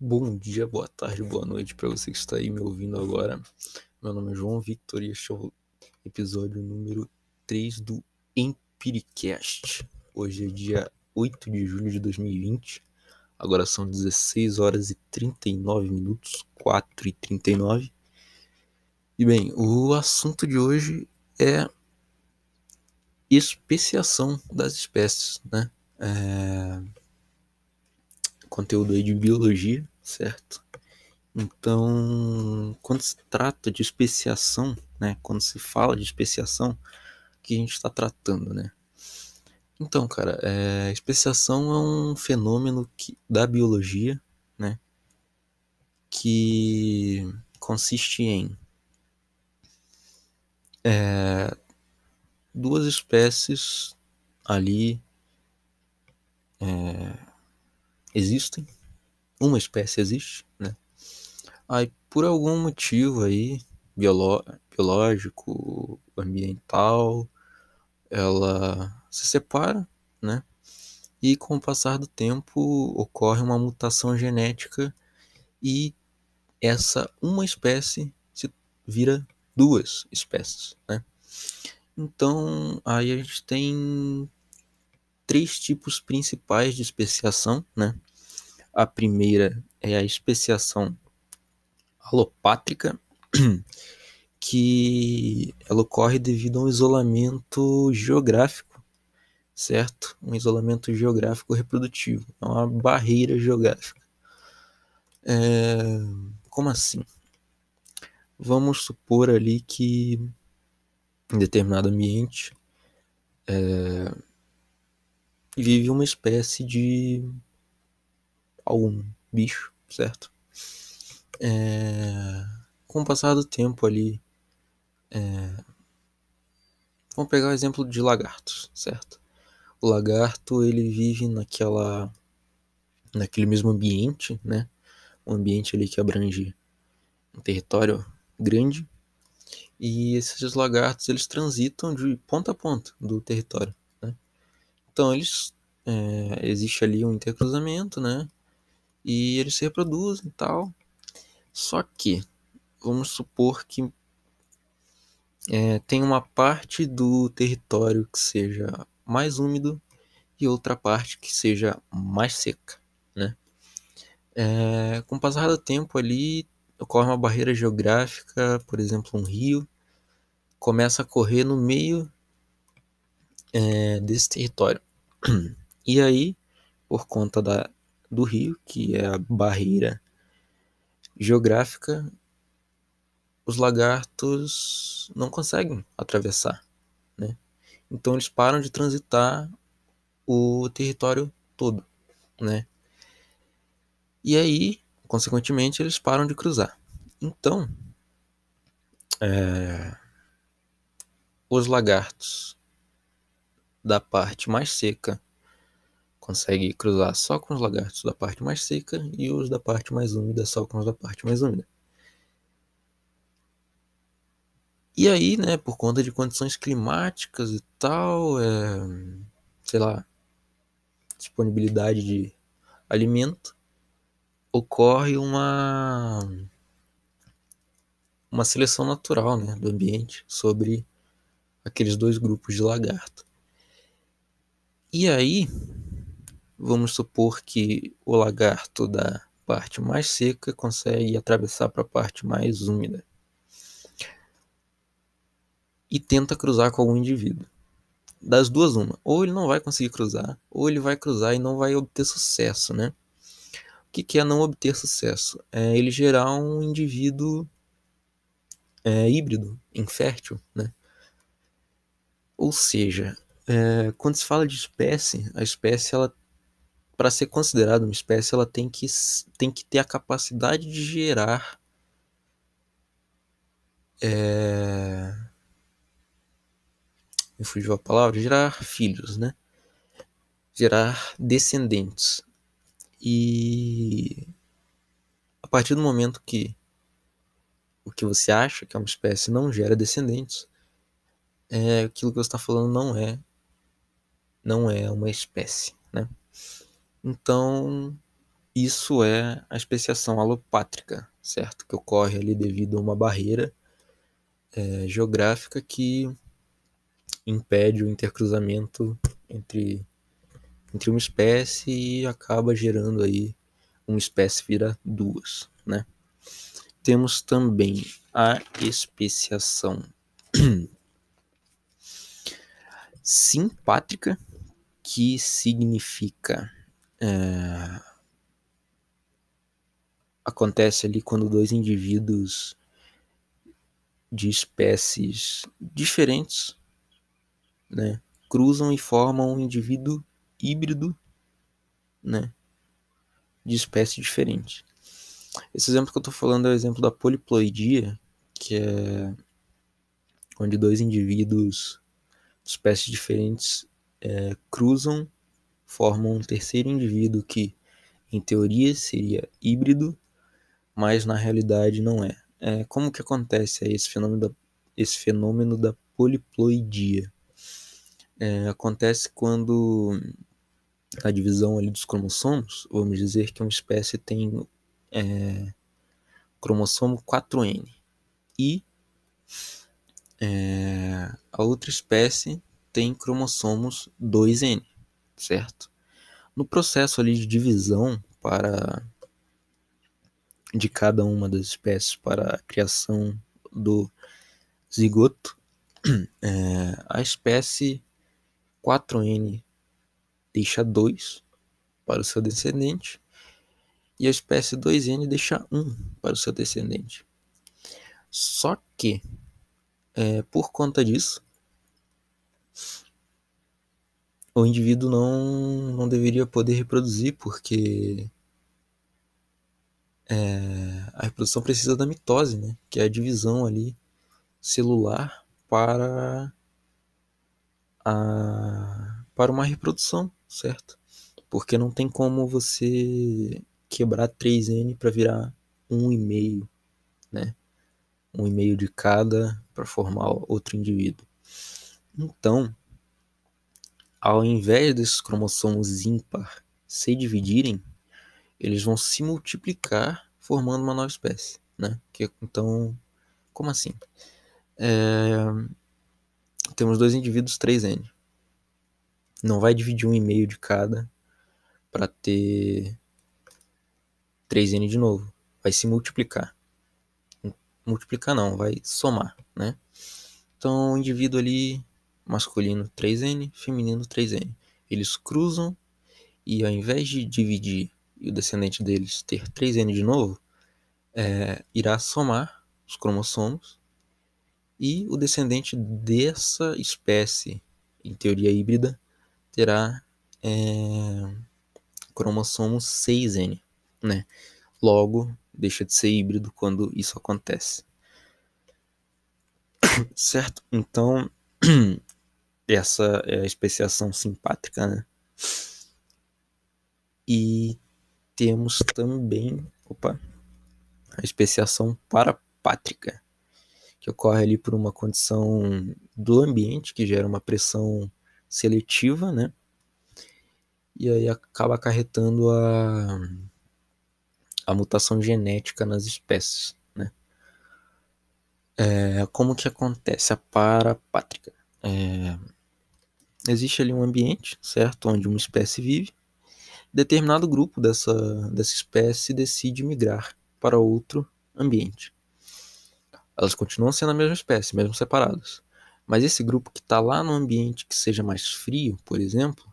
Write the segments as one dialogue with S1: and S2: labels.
S1: Bom dia, boa tarde, boa noite para você que está aí me ouvindo agora. Meu nome é João Victor e este é o episódio número 3 do Empiricast. Hoje é dia 8 de julho de 2020. Agora são 16 horas e 39 minutos, 4 e 39. E bem, o assunto de hoje é especiação das espécies, né? É... Conteúdo aí de biologia, certo? Então, quando se trata de especiação, né? Quando se fala de especiação, o que a gente está tratando, né? Então, cara, é, especiação é um fenômeno que, da biologia, né? Que consiste em é, duas espécies ali é, existem, uma espécie existe, né? Aí por algum motivo aí biológico, ambiental, ela se separa, né? E com o passar do tempo ocorre uma mutação genética e essa uma espécie se vira duas espécies, né? Então, aí a gente tem três tipos principais de especiação, né? A primeira é a especiação alopátrica, que ela ocorre devido a um isolamento geográfico, certo? Um isolamento geográfico reprodutivo, é uma barreira geográfica. É... Como assim? Vamos supor ali que em determinado ambiente, é, vive uma espécie de algum bicho, certo? É, com o passar do tempo ali, é, vamos pegar o exemplo de lagartos, certo? O lagarto ele vive naquela, naquele mesmo ambiente, né? Um ambiente ali que abrange um território grande e esses lagartos eles transitam de ponta a ponta do território. Então eles é, existe ali um intercruzamento, né? E eles se reproduzem e tal. Só que vamos supor que é, tem uma parte do território que seja mais úmido e outra parte que seja mais seca, né? É, com o passar do tempo ali ocorre uma barreira geográfica, por exemplo, um rio, começa a correr no meio é, desse território. E aí, por conta da, do rio, que é a barreira geográfica, os lagartos não conseguem atravessar, né? Então eles param de transitar o território todo, né? E aí consequentemente, eles param de cruzar. Então, é, os lagartos da parte mais seca conseguem cruzar só com os lagartos da parte mais seca e os da parte mais úmida só com os da parte mais úmida. E aí, né, por conta de condições climáticas e tal, é, sei lá, disponibilidade de alimento, ocorre uma uma seleção natural né, do ambiente sobre aqueles dois grupos de lagarto. E aí, vamos supor que o lagarto da parte mais seca consegue atravessar para a parte mais úmida e tenta cruzar com algum indivíduo. Das duas, uma. Ou ele não vai conseguir cruzar, ou ele vai cruzar e não vai obter sucesso, né? O que, que é não obter sucesso? É ele gerar um indivíduo é, híbrido, infértil, né? Ou seja, é, quando se fala de espécie, a espécie ela para ser considerada uma espécie, ela tem que, tem que ter a capacidade de gerar é... me fugiu a palavra, gerar filhos, né? Gerar descendentes. E a partir do momento que o que você acha que é uma espécie não gera descendentes, é aquilo que você está falando não é não é uma espécie, né? Então isso é a especiação alopátrica, certo? Que ocorre ali devido a uma barreira é, geográfica que impede o intercruzamento entre, entre uma espécie e acaba gerando aí uma espécie vira duas, né? Temos também a especiação simpátrica, que significa é, acontece ali quando dois indivíduos de espécies diferentes né, cruzam e formam um indivíduo híbrido né, de espécie diferente. Esse exemplo que eu estou falando é o exemplo da poliploidia, que é onde dois indivíduos de espécies diferentes é, cruzam, formam um terceiro indivíduo que, em teoria, seria híbrido, mas na realidade não é. é como que acontece esse fenômeno da, esse fenômeno da poliploidia? É, acontece quando a divisão ali dos cromossomos, vamos dizer que uma espécie tem é, cromossomo 4N e é, a outra espécie tem cromossomos 2N, certo? No processo ali de divisão para de cada uma das espécies para a criação do zigoto, é, a espécie 4N deixa 2 para o seu descendente e a espécie 2N deixa 1 para o seu descendente. Só que, é, por conta disso, o indivíduo não, não deveria poder reproduzir, porque é, a reprodução precisa da mitose, né? que é a divisão ali celular para, a, para uma reprodução, certo? Porque não tem como você quebrar 3N para virar 1,5, né? 1,5 de cada para formar outro indivíduo. Então, ao invés desses cromossomos ímpar se dividirem, eles vão se multiplicar formando uma nova espécie, né? Que, então, como assim? É, temos dois indivíduos 3N. Não vai dividir um e meio de cada para ter 3N de novo. Vai se multiplicar. Multiplicar não, vai somar, né? Então, o indivíduo ali masculino 3N, feminino 3N. Eles cruzam e ao invés de dividir e o descendente deles ter 3N de novo, é, irá somar os cromossomos e o descendente dessa espécie, em teoria híbrida, terá é, cromossomo 6N, né? Logo, deixa de ser híbrido quando isso acontece. certo? Então, essa é especiação simpátrica, né? E temos também, opa, a especiação parapátrica, que ocorre ali por uma condição do ambiente que gera uma pressão seletiva, né? E aí acaba acarretando a, a mutação genética nas espécies, né? É, como que acontece a parapátrica? É, existe ali um ambiente, certo, onde uma espécie vive. Determinado grupo dessa, dessa espécie decide migrar para outro ambiente. Elas continuam sendo a mesma espécie, mesmo separadas. Mas esse grupo que está lá no ambiente que seja mais frio, por exemplo,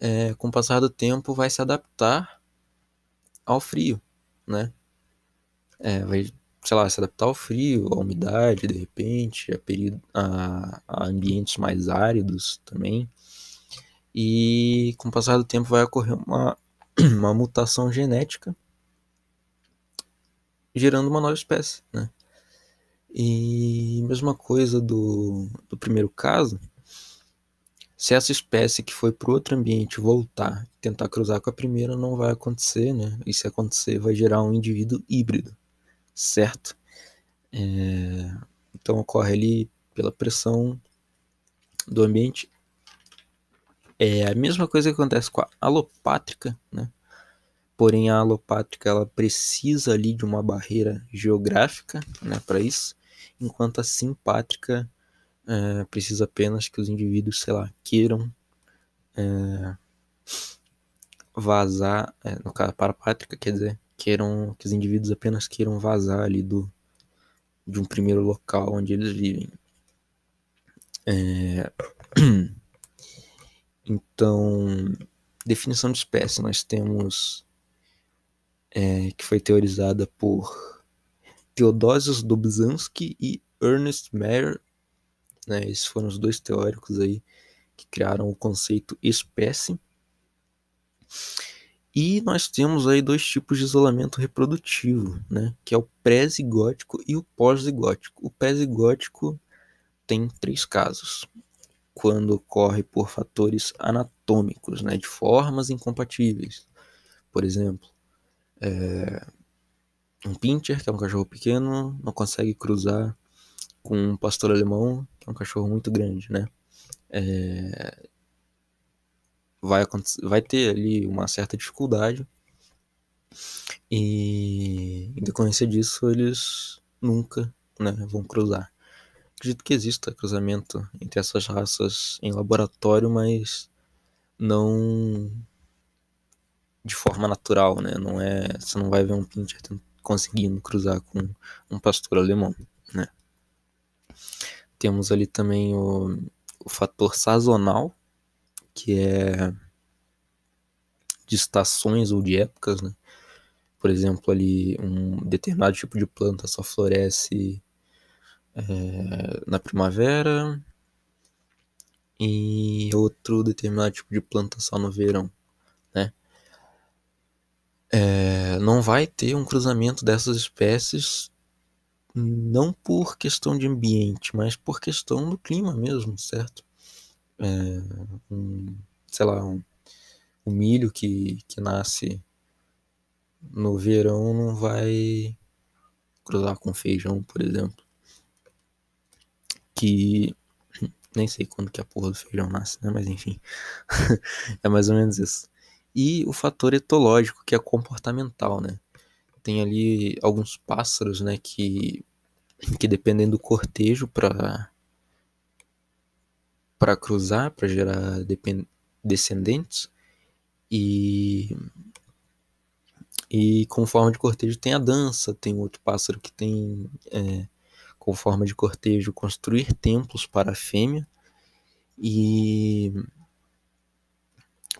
S1: é, com o passar do tempo vai se adaptar ao frio, né? É, vai sei lá, se adaptar ao frio, à umidade, de repente, a, período, a, a ambientes mais áridos também. E com o passar do tempo vai ocorrer uma, uma mutação genética, gerando uma nova espécie, né? E mesma coisa do, do primeiro caso, se essa espécie que foi para outro ambiente voltar e tentar cruzar com a primeira, não vai acontecer, né? E se acontecer, vai gerar um indivíduo híbrido certo? É, então ocorre ali pela pressão do ambiente. É a mesma coisa que acontece com a alopátrica, né? porém a alopátrica ela precisa ali de uma barreira geográfica né, para isso, enquanto a simpátrica é, precisa apenas que os indivíduos, sei lá, queiram é, vazar, é, no caso parapátrica, quer dizer, queiram que os indivíduos apenas queiram vazar ali do de um primeiro local onde eles vivem. É... Então, definição de espécie, nós temos é, que foi teorizada por Theodosius Dobzhansky e Ernest Mayr. Né, esses foram os dois teóricos aí que criaram o conceito espécie. E nós temos aí dois tipos de isolamento reprodutivo, né? Que é o pré-zigótico e o pós-zigótico. O pré-zigótico tem três casos. Quando ocorre por fatores anatômicos, né? De formas incompatíveis. Por exemplo, é... um pincher, que é um cachorro pequeno, não consegue cruzar com um pastor alemão, que é um cachorro muito grande, né? É vai, vai ter ali uma certa dificuldade. E em decorrência disso, eles nunca né, vão cruzar. Acredito que exista cruzamento entre essas raças em laboratório, mas não de forma natural, né? Não é, você não vai ver um pincher conseguindo cruzar com um pastor alemão, né? Temos ali também o, o fator sazonal, que é de estações ou de épocas, né? Por exemplo, ali um determinado tipo de planta só floresce é, na primavera e outro determinado tipo de planta só no verão, né? É, não vai ter um cruzamento dessas espécies não por questão de ambiente, mas por questão do clima mesmo, certo? É, um, sei lá, um, um milho que, que nasce no verão não vai cruzar com feijão, por exemplo. Que nem sei quando que a porra do feijão nasce, né? Mas enfim, é mais ou menos isso. E o fator etológico, que é comportamental, né? Tem ali alguns pássaros, né, que, que dependendo do cortejo para para cruzar, para gerar descendentes. E e com forma de cortejo tem a dança, tem outro pássaro que tem é, com forma de cortejo construir templos para a fêmea. E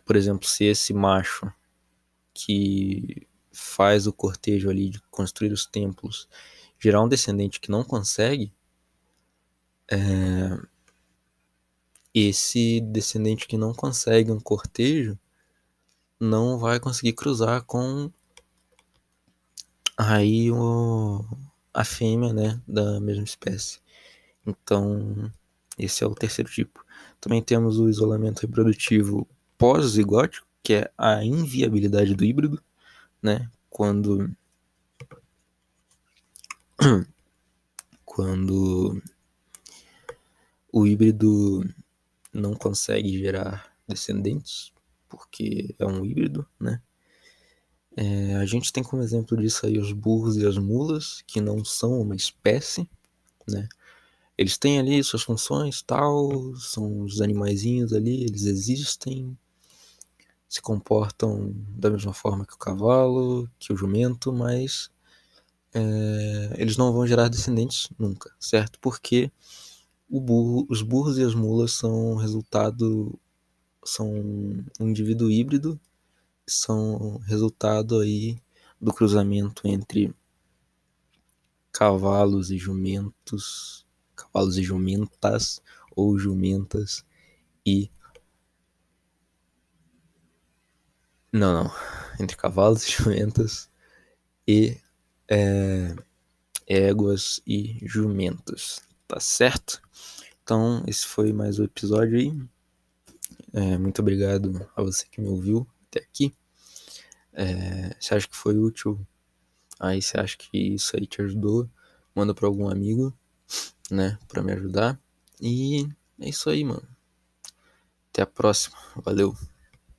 S1: por exemplo, se esse macho que faz o cortejo ali de construir os templos gerar um descendente que não consegue, é, esse descendente que não consegue um cortejo não vai conseguir cruzar com aí o, a fêmea, né, da mesma espécie. Então, esse é o terceiro tipo. Também temos o isolamento reprodutivo pós-zigótico, que é a inviabilidade do híbrido, né? Quando quando o híbrido não consegue gerar descendentes, porque é um híbrido, né? É, a gente tem como exemplo disso aí os burros e as mulas, que não são uma espécie, né? Eles têm ali suas funções, tal, são os animaizinhos ali, eles existem, se comportam da mesma forma que o cavalo, que o jumento, mas é, eles não vão gerar descendentes nunca, certo? Porque burro, os burros e as mulas são resultado são um indivíduo híbrido são resultado aí do cruzamento entre cavalos e jumentos, cavalos e jumentas ou jumentas e não, não, entre cavalos e jumentas e é, éguas e jumentos, tá certo? Então, esse foi mais um episódio aí. É, muito obrigado a você que me ouviu até aqui. É, se acha que foi útil, aí você acha que isso aí te ajudou, manda para algum amigo, né, para me ajudar. E é isso aí, mano. Até a próxima. Valeu.